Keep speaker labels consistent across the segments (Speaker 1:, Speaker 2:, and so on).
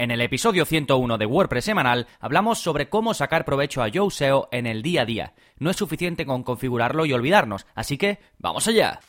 Speaker 1: En el episodio 101 de WordPress semanal hablamos sobre cómo sacar provecho a Yoast SEO en el día a día. No es suficiente con configurarlo y olvidarnos, así que ¡vamos allá!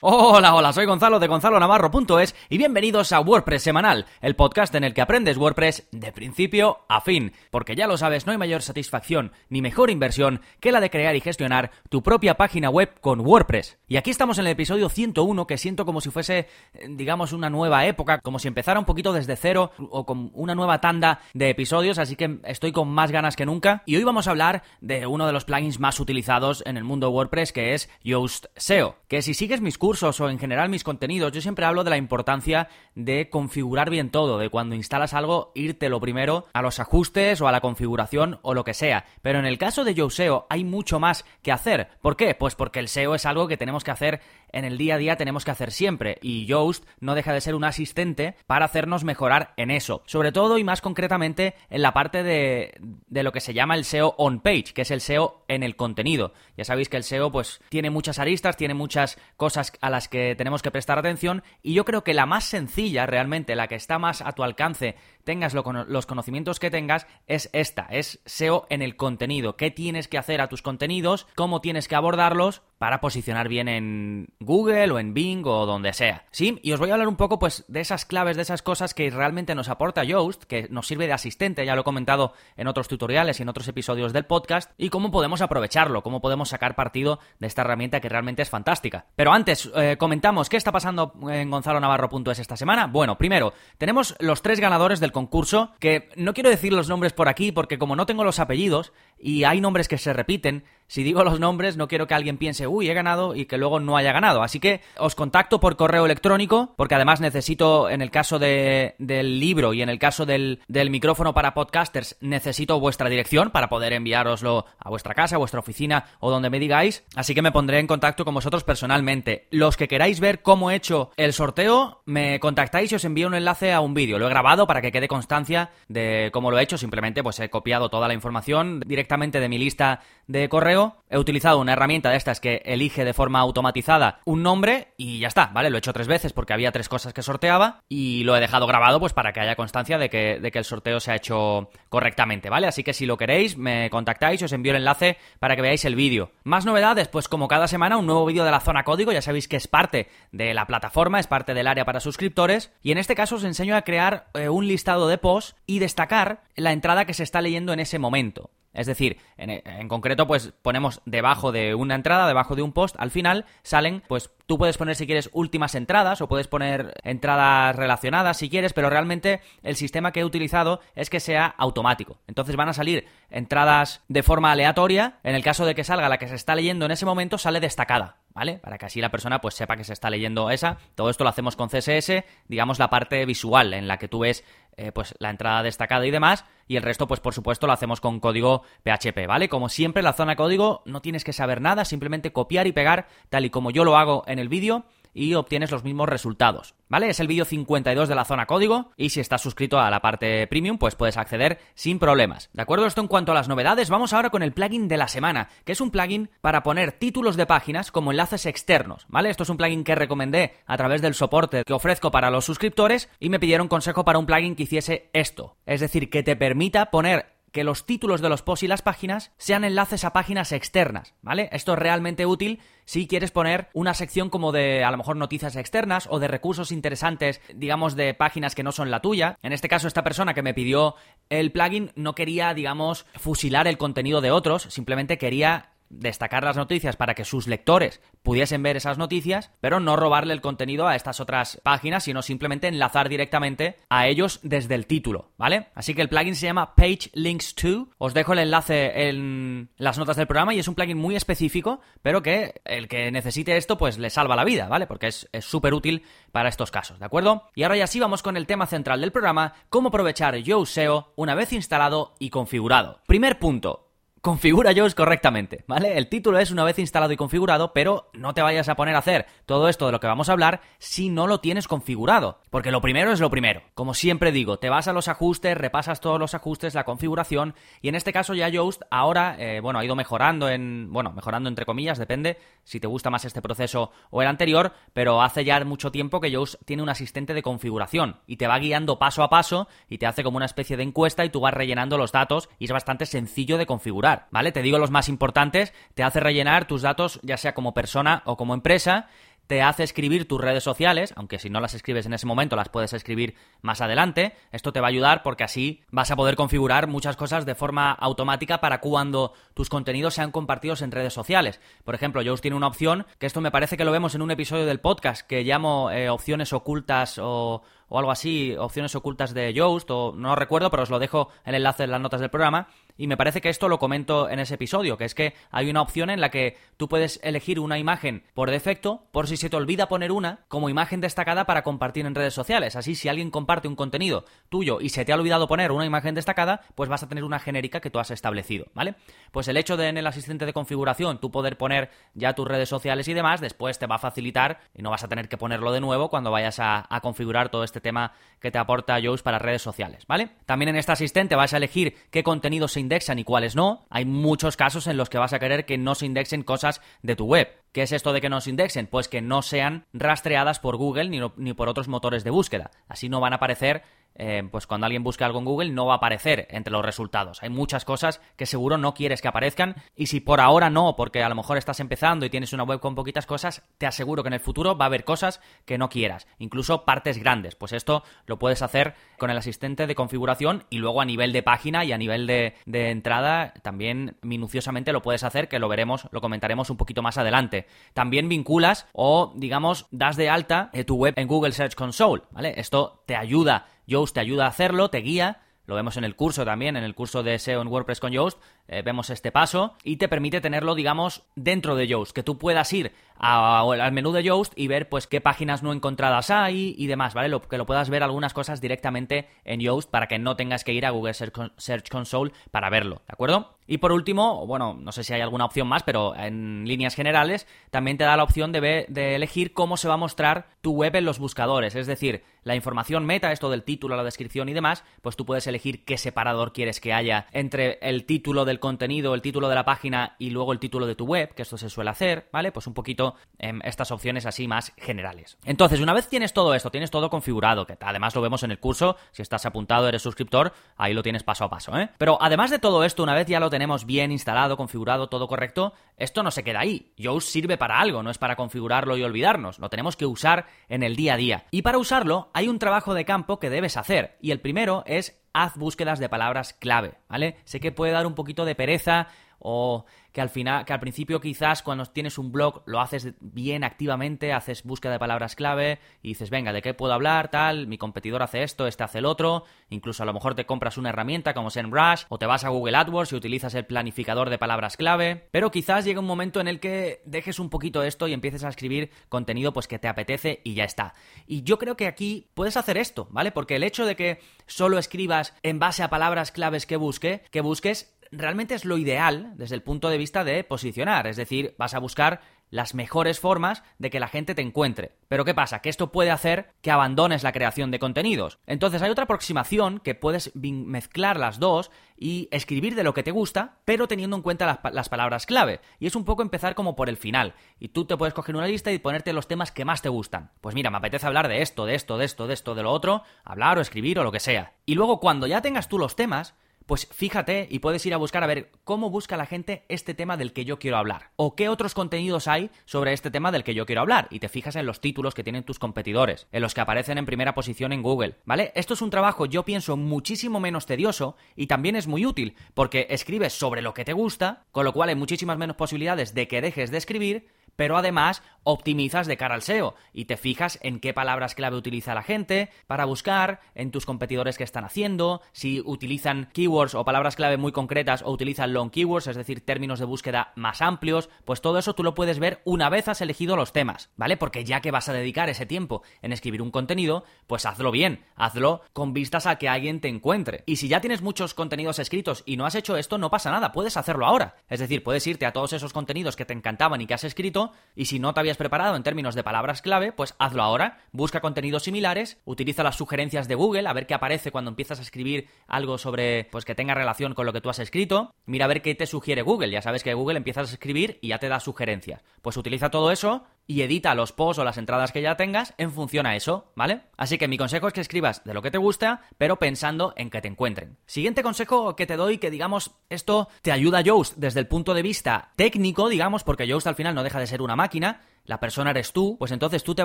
Speaker 1: Hola, hola, soy Gonzalo de Gonzalo Navarro.es y bienvenidos a WordPress Semanal, el podcast en el que aprendes WordPress de principio a fin. Porque ya lo sabes, no hay mayor satisfacción ni mejor inversión que la de crear y gestionar tu propia página web con WordPress. Y aquí estamos en el episodio 101 que siento como si fuese, digamos, una nueva época, como si empezara un poquito desde cero o con una nueva tanda de episodios, así que estoy con más ganas que nunca. Y hoy vamos a hablar de uno de los plugins más utilizados en el mundo WordPress que es Yoast SEO. Que si sigues mis cursos, cursos o en general mis contenidos, yo siempre hablo de la importancia de configurar bien todo, de cuando instalas algo, irte lo primero a los ajustes o a la configuración o lo que sea. Pero en el caso de Yoast SEO hay mucho más que hacer. ¿Por qué? Pues porque el SEO es algo que tenemos que hacer en el día a día, tenemos que hacer siempre. Y Yoast no deja de ser un asistente para hacernos mejorar en eso. Sobre todo y más concretamente en la parte de, lo que se llama el SEO on page, que es el SEO en el contenido. Ya sabéis que el SEO pues tiene muchas aristas, tiene muchas cosas a las que tenemos que prestar atención y yo creo que la más sencilla realmente, la que está más a tu alcance, tengas los conocimientos que tengas, es esta, es SEO en el contenido. ¿Qué tienes que hacer a tus contenidos? ¿Cómo tienes que abordarlos para posicionar bien en Google o en Bing o donde sea? Sí, y os voy a hablar un poco pues de esas claves, de esas cosas que realmente nos aporta Yoast, que nos sirve de asistente, ya lo he comentado en otros tutoriales y en otros episodios del podcast, y cómo podemos aprovecharlo, cómo podemos sacar partido de esta herramienta que realmente es fantástica. Pero antes, eh, comentamos qué está pasando en Gonzalo Navarro.es esta semana. Bueno, primero, tenemos los tres ganadores del concurso, que no quiero decir los nombres por aquí porque como no tengo los apellidos y hay nombres que se repiten, si digo los nombres no quiero que alguien piense, uy, he ganado y que luego no haya ganado. Así que os contacto por correo electrónico, porque además necesito, en el caso de, del libro y en el caso del, micrófono para podcasters, necesito vuestra dirección para poder enviároslo a vuestra casa, a vuestra oficina o donde me digáis. Así que me pondré en contacto con vosotros personalmente. Los que queráis ver cómo he hecho el sorteo, me contactáis y os envío un enlace a un vídeo. Lo he grabado para que quede constancia de cómo lo he hecho. Simplemente pues he copiado toda la información directamente de mi lista de correo, he utilizado una herramienta de estas que elige de forma automatizada un nombre y ya está, ¿vale? Lo he hecho tres veces porque había tres cosas que sorteaba y lo he dejado grabado pues para que haya constancia de que, de que el sorteo se ha hecho correctamente, ¿vale? Así que si lo queréis, me contactáis, os envío el enlace para que veáis el vídeo. Más novedades, pues como cada semana, un nuevo vídeo de la zona código, ya sabéis que es parte de la plataforma, es parte del área para suscriptores y en este caso os enseño a crear eh, un listado de posts y destacar la entrada que se está leyendo en ese momento. Es decir, en, concreto, pues ponemos debajo de una entrada, debajo de un post, al final salen, pues tú puedes poner si quieres últimas entradas o puedes poner entradas relacionadas si quieres, pero realmente el sistema que he utilizado es que sea automático. Entonces van a salir entradas de forma aleatoria. En el caso de que salga la que se está leyendo en ese momento, sale destacada. ¿Vale? Para que así la persona pues sepa que se está leyendo esa. Todo esto lo hacemos con CSS, digamos la parte visual en la que tú ves eh, pues la entrada destacada y demás, y el resto, pues por supuesto, lo hacemos con código PHP, ¿vale? Como siempre, la zona código no tienes que saber nada, simplemente copiar y pegar, tal y como yo lo hago en el vídeo, y obtienes los mismos resultados, ¿vale? Es el vídeo 52 de la zona código y si estás suscrito a la parte premium pues puedes acceder sin problemas. ¿De acuerdo? Esto en cuanto a las novedades, vamos ahora con el plugin de la semana, que es un plugin para poner títulos de páginas como enlaces externos, ¿vale? Esto es un plugin que recomendé a través del soporte que ofrezco para los suscriptores y me pidieron consejo para un plugin que hiciese esto, es decir, que te permita poner que los títulos de los posts y las páginas sean enlaces a páginas externas, ¿vale? Esto es realmente útil si quieres poner una sección como de a lo mejor noticias externas o de recursos interesantes, digamos, de páginas que no son la tuya. En este caso, esta persona que me pidió el plugin no quería, digamos, fusilar el contenido de otros, simplemente quería destacar las noticias para que sus lectores pudiesen ver esas noticias, pero no robarle el contenido a estas otras páginas, sino simplemente enlazar directamente a ellos desde el título, ¿vale? Así que el plugin se llama Page Links 2. Os dejo el enlace en las notas del programa y es un plugin muy específico, pero que el que necesite esto pues le salva la vida, ¿vale? Porque es súper útil para estos casos, ¿de acuerdo? Y ahora ya sí vamos con el tema central del programa, cómo aprovechar Yoast SEO una vez instalado y configurado. Primer punto, configura Yoast correctamente, ¿vale? El título es una vez instalado y configurado, pero no te vayas a poner a hacer todo esto de lo que vamos a hablar si no lo tienes configurado. Porque lo primero es lo primero. Como siempre digo, te vas a los ajustes, repasas todos los ajustes, la configuración, y en este caso ya Yoast ahora, eh, bueno, ha ido mejorando en, bueno, mejorando entre comillas, depende si te gusta más este proceso o el anterior, pero hace ya mucho tiempo que Yoast tiene un asistente de configuración y te va guiando paso a paso y te hace como una especie de encuesta y tú vas rellenando los datos y es bastante sencillo de configurar. ¿Vale? Te digo los más importantes, te hace rellenar tus datos ya sea como persona o como empresa, te hace escribir tus redes sociales, aunque si no las escribes en ese momento las puedes escribir más adelante. Esto te va a ayudar porque así vas a poder configurar muchas cosas de forma automática para cuando tus contenidos sean compartidos en redes sociales. Por ejemplo, Yoast tiene una opción, que esto me parece que lo vemos en un episodio del podcast, que llamo eh, opciones ocultas o, o algo así, opciones ocultas de Yoast, o no recuerdo, pero os lo dejo el enlace en las notas del programa. Y me parece que esto lo comento en ese episodio, que es que hay una opción en la que tú puedes elegir una imagen por defecto, por si se te olvida poner una, como imagen destacada para compartir en redes sociales. Así, si alguien comparte un contenido tuyo y se te ha olvidado poner una imagen destacada, pues vas a tener una genérica que tú has establecido, ¿vale? Pues el hecho de en el asistente de configuración tú poder poner ya tus redes sociales y demás, después te va a facilitar y no vas a tener que ponerlo de nuevo cuando vayas a, configurar todo este tema que te aporta Yoast para redes sociales, ¿vale? También en este asistente vas a elegir qué contenido se indexan y cuáles no. Hay muchos casos en los que vas a querer que no se indexen cosas de tu web. ¿Qué es esto de que no se indexen? Pues que no sean rastreadas por Google ni, ni por otros motores de búsqueda. Así no van a aparecer eh, pues cuando alguien busque algo en Google no va a aparecer entre los resultados. Hay muchas cosas que seguro no quieres que aparezcan y si por ahora no, porque a lo mejor estás empezando y tienes una web con poquitas cosas, te aseguro que en el futuro va a haber cosas que no quieras, incluso partes grandes. Pues esto lo puedes hacer con el asistente de configuración y luego a nivel de página y a nivel de, entrada también minuciosamente lo puedes hacer, que lo veremos, lo comentaremos un poquito más adelante. También vinculas o digamos das de alta tu web en Google Search Console, ¿vale? Esto te ayuda Yoast te ayuda a hacerlo, te guía, lo vemos en el curso también, en el curso de SEO en WordPress con Yoast, eh, vemos este paso y te permite tenerlo, digamos, dentro de Yoast, que tú puedas ir al menú de Yoast y ver pues qué páginas no encontradas hay y demás, ¿vale? Lo, que lo puedas ver algunas cosas directamente en Yoast para que no tengas que ir a Google Search Console para verlo, ¿de acuerdo? Y por último, bueno, no sé si hay alguna opción más, pero en líneas generales también te da la opción de, de elegir cómo se va a mostrar tu web en los buscadores, es decir, la información meta, esto del título, la descripción y demás, pues tú puedes elegir qué separador quieres que haya entre el título del contenido, el título de la página y luego el título de tu web, que esto se suele hacer, ¿vale? Pues un poquito em, estas opciones así más generales. Entonces, una vez tienes todo esto, tienes todo configurado, que además lo vemos en el curso, si estás apuntado, eres suscriptor, ahí lo tienes paso a paso, ¿eh? Pero además de todo esto, una vez ya lo tenemos bien instalado, configurado, todo correcto, esto no se queda ahí. Yoast sirve para algo, no es para configurarlo y olvidarnos, lo tenemos que usar en el día a día. Y para usarlo hay un trabajo de campo que debes hacer, y el primero es haz búsquedas de palabras clave, ¿vale? Sé que puede dar un poquito de pereza o que al final, que al principio quizás cuando tienes un blog lo haces bien activamente, haces búsqueda de palabras clave y dices, venga, ¿de qué puedo hablar? Tal, mi competidor hace esto, este hace el otro, incluso a lo mejor te compras una herramienta como SEMrush o te vas a Google AdWords y utilizas el planificador de palabras clave, pero quizás llega un momento en el que dejes un poquito esto y empieces a escribir contenido pues que te apetece y ya está. Y yo creo que aquí puedes hacer esto, ¿vale? Porque el hecho de que solo escribas en base a palabras claves que busque, que busques realmente es lo ideal desde el punto de vista de posicionar, es decir, vas a buscar las mejores formas de que la gente te encuentre. Pero ¿qué pasa? Que esto puede hacer que abandones la creación de contenidos. Entonces hay otra aproximación que puedes mezclar las dos y escribir de lo que te gusta, pero teniendo en cuenta las, palabras clave. Y es un poco empezar como por el final. Y tú te puedes coger una lista y ponerte los temas que más te gustan. Pues mira, me apetece hablar de esto, de esto, de esto, de esto, de lo otro, hablar o escribir o lo que sea. Y luego cuando ya tengas tú los temas, pues fíjate y puedes ir a buscar a ver cómo busca la gente este tema del que yo quiero hablar. O qué otros contenidos hay sobre este tema del que yo quiero hablar. Y te fijas en los títulos que tienen tus competidores, en los que aparecen en primera posición en Google. ¿Vale? Esto es un trabajo, yo pienso, muchísimo menos tedioso y también es muy útil, porque escribes sobre lo que te gusta, con lo cual hay muchísimas menos posibilidades de que dejes de escribir pero además optimizas de cara al SEO y te fijas en qué palabras clave utiliza la gente para buscar, en tus competidores que están haciendo, si utilizan keywords o palabras clave muy concretas o utilizan long keywords, es decir, términos de búsqueda más amplios, pues todo eso tú lo puedes ver una vez has elegido los temas, ¿vale? Porque ya que vas a dedicar ese tiempo en escribir un contenido, pues hazlo bien, hazlo con vistas a que alguien te encuentre. Y si ya tienes muchos contenidos escritos y no has hecho esto, no pasa nada, puedes hacerlo ahora. Es decir, puedes irte a todos esos contenidos que te encantaban y que has escrito, y si no te habías preparado en términos de palabras clave, pues hazlo ahora. Busca contenidos similares, utiliza las sugerencias de Google, a ver qué aparece cuando empiezas a escribir algo sobre, pues que tenga relación con lo que tú has escrito. Mira a ver qué te sugiere Google. Ya sabes que Google empiezas a escribir y ya te da sugerencias. Pues utiliza todo eso y edita los posts o las entradas que ya tengas en función a eso, ¿vale? Así que mi consejo es que escribas de lo que te gusta, pero pensando en que te encuentren. Siguiente consejo que te doy, que digamos, esto te ayuda a Yoast desde el punto de vista técnico, digamos, porque Yoast al final no deja de ser una máquina, la persona eres tú, pues entonces tú te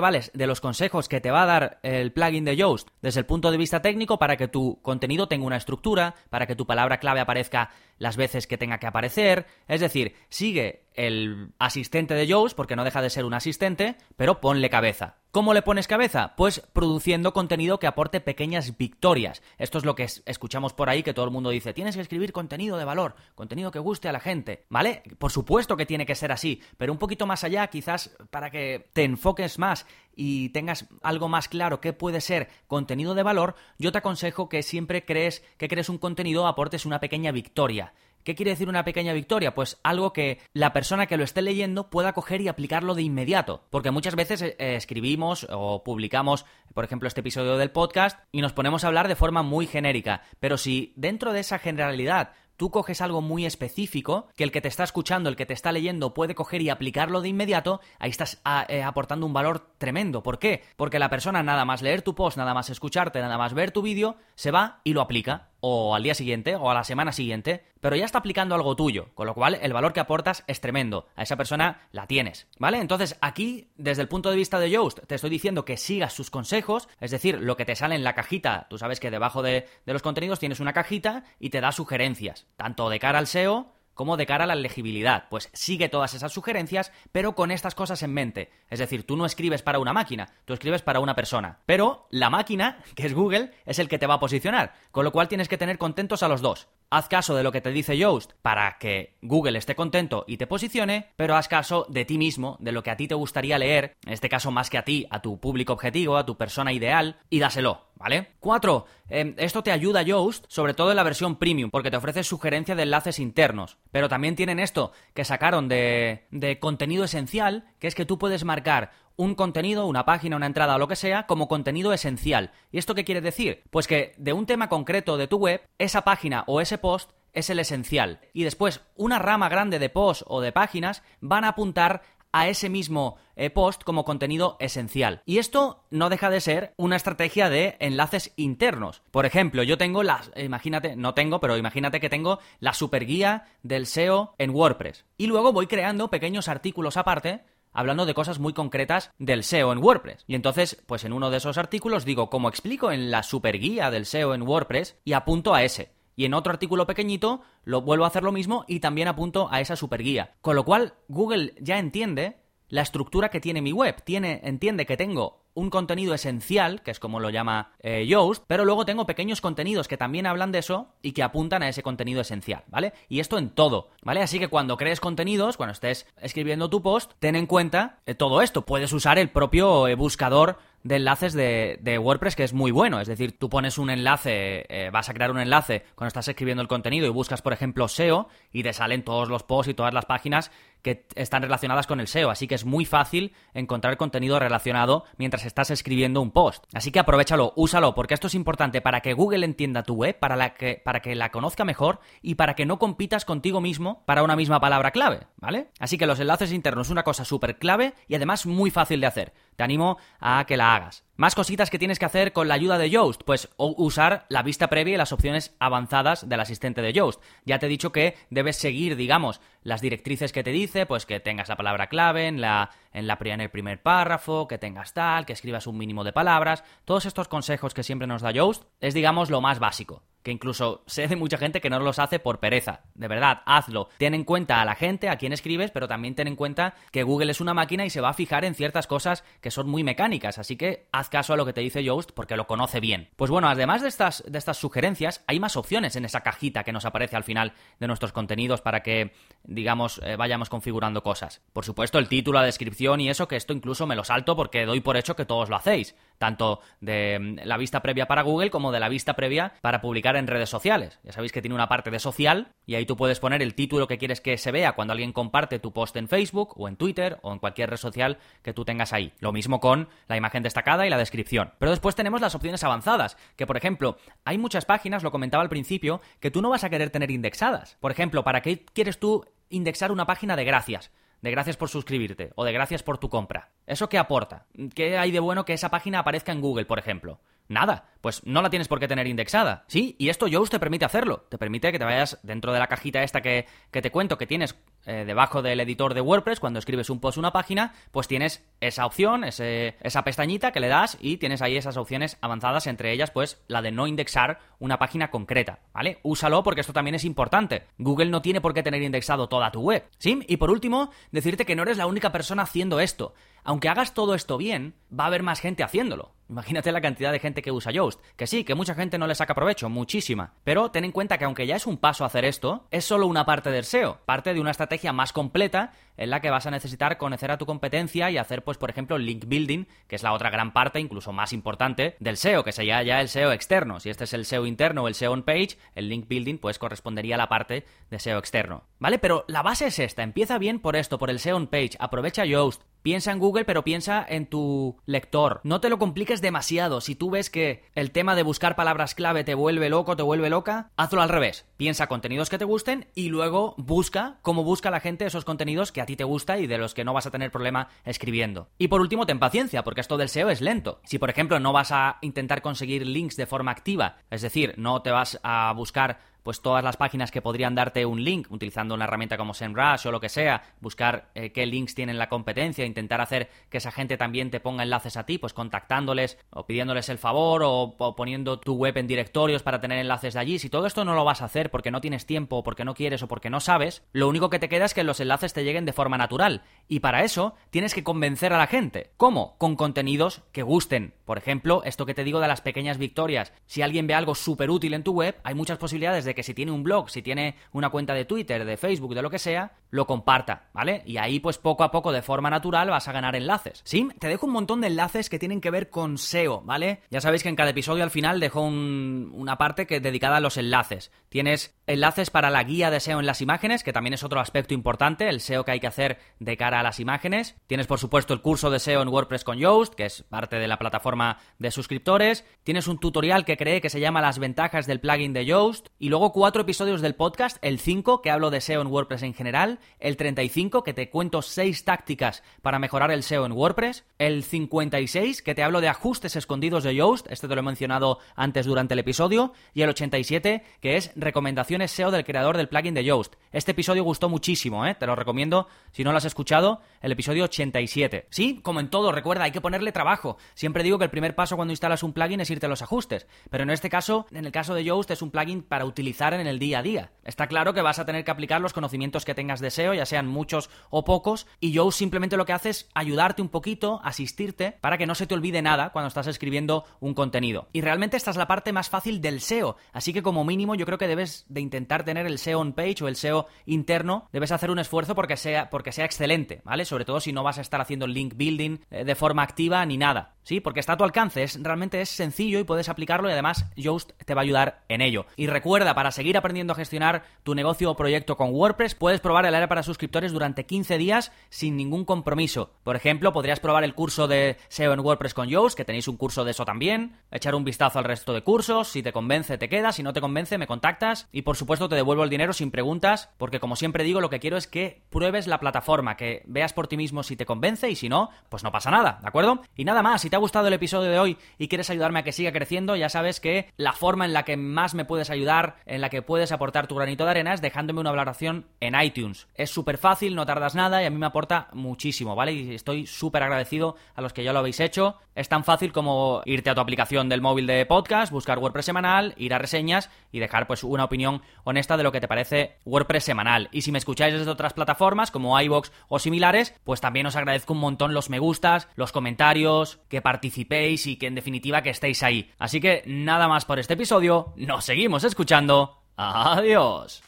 Speaker 1: vales de los consejos que te va a dar el plugin de Yoast desde el punto de vista técnico para que tu contenido tenga una estructura, para que tu palabra clave aparezca las veces que tenga que aparecer. Es decir, sigue el asistente de Yoast, porque no deja de ser un asistente, pero ponle cabeza. ¿Cómo le pones cabeza? Pues produciendo contenido que aporte pequeñas victorias. Esto es lo que escuchamos por ahí que todo el mundo dice, tienes que escribir contenido de valor, contenido que guste a la gente, ¿vale? Por supuesto que tiene que ser así, pero un poquito más allá, quizás para que te enfoques más y tengas algo más claro qué puede ser contenido de valor, yo te aconsejo que siempre crees que crees un contenido aportes una pequeña victoria. ¿Qué quiere decir una pequeña victoria? Pues algo que la persona que lo esté leyendo pueda coger y aplicarlo de inmediato. Porque muchas veces eh, escribimos o publicamos, por ejemplo, este episodio del podcast y nos ponemos a hablar de forma muy genérica. Pero si dentro de esa generalidad tú coges algo muy específico, que el que te está escuchando, el que te está leyendo puede coger y aplicarlo de inmediato, ahí estás ah, eh, aportando un valor tremendo. ¿Por qué? Porque la persona nada más leer tu post, nada más escucharte, nada más ver tu vídeo, se va y lo aplica o al día siguiente o a la semana siguiente, pero ya está aplicando algo tuyo, con lo cual el valor que aportas es tremendo. A esa persona la tienes, ¿vale? Entonces aquí, desde el punto de vista de Yoast, te estoy diciendo que sigas sus consejos, es decir, lo que te sale en la cajita, tú sabes que debajo de, de los contenidos tienes una cajita y te da sugerencias, tanto de cara al SEO como de cara a la legibilidad. Pues sigue todas esas sugerencias, pero con estas cosas en mente. Es decir, tú no escribes para una máquina, tú escribes para una persona. Pero la máquina, que es Google, es el que te va a posicionar. Con lo cual tienes que tener contentos a los dos. Haz caso de lo que te dice Yoast para que Google esté contento y te posicione, pero haz caso de ti mismo, de lo que a ti te gustaría leer, en este caso más que a ti, a tu público objetivo, a tu persona ideal, y dáselo. ¿Vale? 4. Em, esto te ayuda Yoast, sobre todo en la versión premium, porque te ofrece sugerencia de enlaces internos. Pero también tienen esto que sacaron de, de contenido esencial, que es que tú puedes marcar un contenido, una página, una entrada o lo que sea como contenido esencial. ¿Y esto qué quiere decir? Pues que de un tema concreto de tu web, esa página o ese post es el esencial. Y después, una rama grande de posts o de páginas van a apuntar a ese mismo eh, post como contenido esencial. Y esto no deja de ser una estrategia de enlaces internos. Por ejemplo, yo tengo las, imagínate, no tengo, pero imagínate que tengo la super guía del SEO en WordPress. Y luego voy creando pequeños artículos aparte hablando de cosas muy concretas del SEO en WordPress. Y entonces, pues en uno de esos artículos digo, como explico en la super guía del SEO en WordPress, y apunto a ese. Y en otro artículo pequeñito lo vuelvo a hacer lo mismo y también apunto a esa super guía. Con lo cual, Google ya entiende la estructura que tiene mi web. Tiene, entiende que tengo un contenido esencial, que es como lo llama eh, Yoast, pero luego tengo pequeños contenidos que también hablan de eso y que apuntan a ese contenido esencial, ¿vale? Y esto en todo, ¿vale? Así que cuando crees contenidos, cuando estés escribiendo tu post, ten en cuenta eh, todo esto. Puedes usar el propio eh, buscador de enlaces de, WordPress que es muy bueno. Es decir, tú pones un enlace, eh, vas a crear un enlace cuando estás escribiendo el contenido y buscas, por ejemplo, SEO y te salen todos los posts y todas las páginas que están relacionadas con el SEO. Así que es muy fácil encontrar contenido relacionado mientras estás escribiendo un post. Así que aprovechalo, úsalo, porque esto es importante para que Google entienda tu web, para, que, para que la conozca mejor y para que no compitas contigo mismo para una misma palabra clave, ¿vale? Así que los enlaces internos una cosa súper clave y además muy fácil de hacer. Te animo a que la hagas. Más cositas que tienes que hacer con la ayuda de Yoast, pues usar la vista previa y las opciones avanzadas del asistente de Yoast. Ya te he dicho que debes seguir, digamos, las directrices que te dice, pues que tengas la palabra clave en la en la en el primer párrafo, que tengas tal, que escribas un mínimo de palabras. Todos estos consejos que siempre nos da Yoast es, digamos, lo más básico. Que incluso sé de mucha gente que no los hace por pereza. De verdad, hazlo. Ten en cuenta a la gente, a quien escribes, pero también ten en cuenta que Google es una máquina y se va a fijar en ciertas cosas que son muy mecánicas, así que haz caso a lo que te dice Yoast porque lo conoce bien. Pues bueno, además de estas, de estas sugerencias, hay más opciones en esa cajita que nos aparece al final de nuestros contenidos para que, digamos, eh, vayamos configurando cosas. Por supuesto, el título, la descripción y eso, que esto incluso me lo salto porque doy por hecho que todos lo hacéis tanto de mm, la vista previa para Google como de la vista previa para publicar en redes sociales. Ya sabéis que tiene una parte de social y ahí tú puedes poner el título que quieres que se vea cuando alguien comparte tu post en Facebook o en Twitter o en cualquier red social que tú tengas ahí. Lo mismo con la imagen destacada y la descripción. Pero después tenemos las opciones avanzadas, que por ejemplo, hay muchas páginas, lo comentaba al principio, que tú no vas a querer tener indexadas. Por ejemplo, ¿para qué quieres tú indexar una página de gracias? De gracias por suscribirte o de gracias por tu compra. ¿Eso qué aporta? ¿Qué hay de bueno que esa página aparezca en Google, por ejemplo? Nada, pues no la tienes por qué tener indexada. Sí, y esto Yoast te permite hacerlo. Te permite que te vayas dentro de la cajita esta que, que te cuento que tienes eh, debajo del editor de WordPress, cuando escribes un post, una página, pues tienes esa opción, ese, esa pestañita que le das y tienes ahí esas opciones avanzadas, entre ellas, pues la de no indexar una página concreta, ¿vale? Úsalo porque esto también es importante. Google no tiene por qué tener indexado toda tu web, ¿sí? Y por último, decirte que no eres la única persona haciendo esto. Aunque hagas todo esto bien, va a haber más gente haciéndolo. Imagínate la cantidad de gente que usa Yoast. Que sí, que mucha gente no le saca provecho, muchísima. Pero ten en cuenta que aunque ya es un paso hacer esto, es solo una parte del SEO, parte de una estrategia más completa en la que vas a necesitar conocer a tu competencia y hacer, pues, por ejemplo, link building, que es la otra gran parte, incluso más importante, del SEO, que sería ya el SEO externo. Si este es el SEO interno o el SEO on page, el link building, pues, correspondería a la parte de SEO externo. ¿Vale? Pero la base es esta. Empieza bien por esto, por el SEO on page. Aprovecha Yoast. Piensa en Google, pero piensa en tu lector. No te lo compliques demasiado. Si tú ves que el tema de buscar palabras clave te vuelve loco, te vuelve loca, hazlo al revés. Piensa contenidos que te gusten y luego busca cómo busca la gente esos contenidos que a ti te gusta y de los que no vas a tener problema escribiendo. Y por último, ten paciencia, porque esto del SEO es lento. Si por ejemplo no vas a intentar conseguir links de forma activa, es decir, no te vas a buscar pues todas las páginas que podrían darte un link utilizando una herramienta como SEMrush o lo que sea, buscar eh, qué links tienen la competencia, intentar hacer que esa gente también te ponga enlaces a ti, pues contactándoles o pidiéndoles el favor o, poniendo tu web en directorios para tener enlaces de allí. Si todo esto no lo vas a hacer porque no tienes tiempo, o porque no quieres o porque no sabes, lo único que te queda es que los enlaces te lleguen de forma natural. Y para eso tienes que convencer a la gente. ¿Cómo? Con contenidos que gusten. Por ejemplo, esto que te digo de las pequeñas victorias. Si alguien ve algo súper útil en tu web, hay muchas posibilidades de que si tiene un blog, si tiene una cuenta de Twitter, de Facebook, de lo que sea, lo comparta, ¿vale? Y ahí pues poco a poco de forma natural vas a ganar enlaces. Sí, te dejo un montón de enlaces que tienen que ver con SEO, ¿vale? Ya sabéis que en cada episodio al final dejo una parte que dedicada a los enlaces. Tienes enlaces para la guía de SEO en las imágenes, que también es otro aspecto importante, el SEO que hay que hacer de cara a las imágenes. Tienes por supuesto el curso de SEO en WordPress con Yoast, que es parte de la plataforma de suscriptores. Tienes un tutorial que creé que se llama Las ventajas del plugin de Yoast. Y luego cuatro episodios del podcast, el 5 que hablo de SEO en WordPress en general, el 35 que te cuento 6 tácticas para mejorar el SEO en WordPress, el 56 que te hablo de ajustes escondidos de Yoast, este te lo he mencionado antes durante el episodio, y el 87 que es recomendaciones SEO del creador del plugin de Yoast. Este episodio gustó muchísimo, ¿eh? te lo recomiendo si no lo has escuchado, el episodio 87. Sí, como en todo, recuerda, hay que ponerle trabajo. Siempre digo que el primer paso cuando instalas un plugin es irte a los ajustes, pero en este caso, en el caso de Yoast es un plugin para utilizar en el día a día. Está claro que vas a tener que aplicar los conocimientos que tengas de SEO, ya sean muchos o pocos, y Yoast simplemente lo que hace es ayudarte un poquito, asistirte, para que no se te olvide nada cuando estás escribiendo un contenido. Y realmente esta es la parte más fácil del SEO, así que como mínimo yo creo que debes de intentar tener el SEO on page o el SEO interno, debes hacer un esfuerzo porque sea, porque sea excelente, ¿vale? Sobre todo si no vas a estar haciendo link building eh, de forma activa ni nada, ¿sí? Porque está a tu alcance, es, realmente es sencillo y puedes aplicarlo y además Yoast te va a ayudar en ello. Y recuerda, para seguir aprendiendo a gestionar tu negocio o proyecto con WordPress, puedes probar el área para suscriptores durante 15 días sin ningún compromiso. Por ejemplo, podrías probar el curso de SEO en WordPress con Yoast, que tenéis un curso de eso también, echar un vistazo al resto de cursos, si te convence te quedas, si no te convence me contactas y por supuesto te devuelvo el dinero sin preguntas, porque como siempre digo, lo que quiero es que pruebes la plataforma, que veas por ti mismo si te convence y si no, pues no pasa nada, ¿de acuerdo? Y nada más, si te ha gustado el episodio de hoy y quieres ayudarme a que siga creciendo, ya sabes que la forma en la que más me puedes ayudar en la que puedes aportar tu granito de arena es dejándome una valoración en iTunes. Es súper fácil, no tardas nada y a mí me aporta muchísimo, ¿vale? Y estoy súper agradecido a los que ya lo habéis hecho. Es tan fácil como irte a tu aplicación del móvil de podcast, buscar WordPress semanal, ir a reseñas y dejar pues una opinión honesta de lo que te parece WordPress semanal. Y si me escucháis desde otras plataformas como iBox o similares, pues también os agradezco un montón los me gustas, los comentarios, que participéis y que en definitiva que estéis ahí. Así que nada más por este episodio, nos seguimos escuchando. Adiós.